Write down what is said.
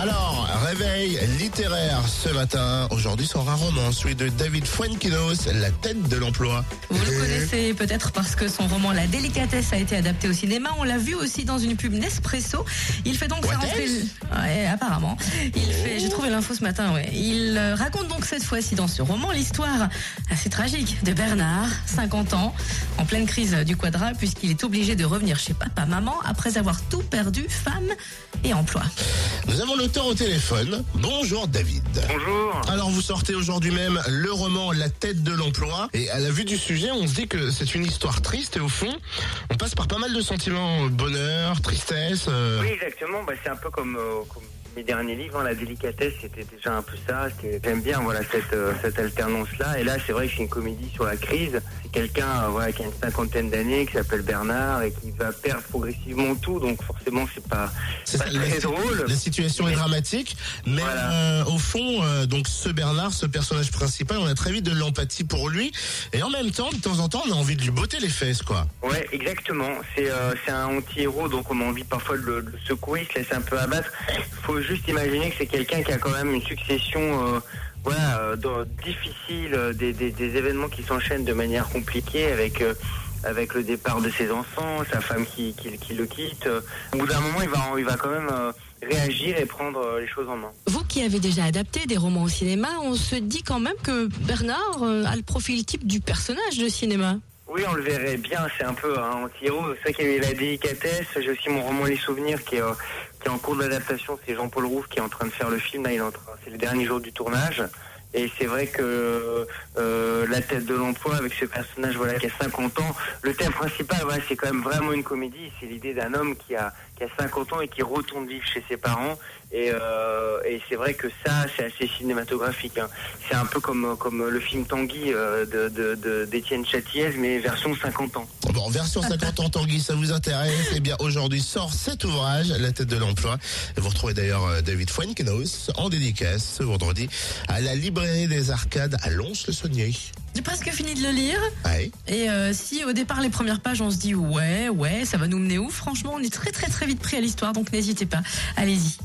Alors, réveil littéraire ce matin. Aujourd'hui sort un roman, celui de David Fuenquinos, La tête de l'emploi. Vous le connaissez peut-être parce que son roman La délicatesse a été adapté au cinéma. On l'a vu aussi dans une pub Nespresso. Il fait donc sa What rentrée. else Ouais, apparemment. Il fait. J'ai trouvé l'info ce matin. Ouais. Il euh, raconte donc cette fois-ci dans ce roman l'histoire assez tragique de Bernard, 50 ans, en pleine crise du quadra, puisqu'il est obligé de revenir chez papa, maman après avoir tout perdu, femme et emploi. Nous avons au téléphone. Bonjour David. Bonjour. Alors vous sortez aujourd'hui même le roman La tête de l'emploi et à la vue du sujet on se dit que c'est une histoire triste et au fond on passe par pas mal de sentiments, bonheur, tristesse. euh, Oui, exactement. Bah, c'est un peu comme, euh, comme mes derniers livres. hein. La délicatesse, c'était déjà un peu ça. J'aime bien voilà cette, euh, cette alternance-là. Et là, c'est vrai que c'est une comédie sur la crise. C'est quelqu'un euh, voilà, qui a une cinquantaine d'années, qui s'appelle Bernard et qui va perdre progressivement tout. Donc forcément, c'est pas, pas ça, la, très drôle. la situation est dramatique, mais Voilà. euh, au fond, donc ce Bernard, ce personnage principal, on a très vite de l'empathie pour lui, et en même temps, de temps en temps, on a envie de lui botter les fesses, quoi. Ouais, exactement. C'est un anti-héros, donc on a envie parfois de le, de le secouer, se laisser un peu abattre. faut juste imaginer que c'est quelqu'un qui a quand même une succession euh, euh, difficile, euh, des, événements qui s'enchaînent de manière compliquée avec... avec le départ de ses enfants, sa femme qui, qui, le quitte. Au bout d'un moment, il va, il va quand même réagir et prendre les choses en main. Vous qui avez déjà adapté des romans au cinéma, on se dit quand même que Bernard a le profil type du personnage de cinéma. Oui, on le verrait bien, c'est un peu un anti-héros. C'est vrai qu'il y la délicatesse. J'ai aussi mon roman Les Souvenirs qui est, euh, qui est en cours d'adaptation. C'est Jean-Paul Rouve qui est en train de faire le film. Là, il est en train- c'est les derniers jours du tournage. Et c'est vrai que euh, la tête de l'emploi avec ce personnage voilà qui a 50 ans, le thème principal voilà, c'est quand même vraiment une comédie. C'est l'idée d'un homme qui a qui a 50 ans et qui retourne vivre chez ses parents. Et, euh, et c'est vrai que ça c'est assez cinématographique. hein. C'est un peu comme comme le film Tanguy euh, de de- de- d'Étienne Châtillaise mais version 50 ans. Bon, version 50 ans Tanguy, ça vous intéresse? Eh bien, aujourd'hui sort cet ouvrage, La tête de l'emploi. Vous retrouvez d'ailleurs euh, David Fuenquinos en dédicace ce vendredi à la librairie des Arcades à Lons-le-Saunier. J'ai presque fini de le lire. Ouais. Et euh, si au départ les premières pages on se dit ouais ouais ça va nous mener où? Franchement on est très très très vite pris à l'histoire donc n'hésitez pas, allez-y.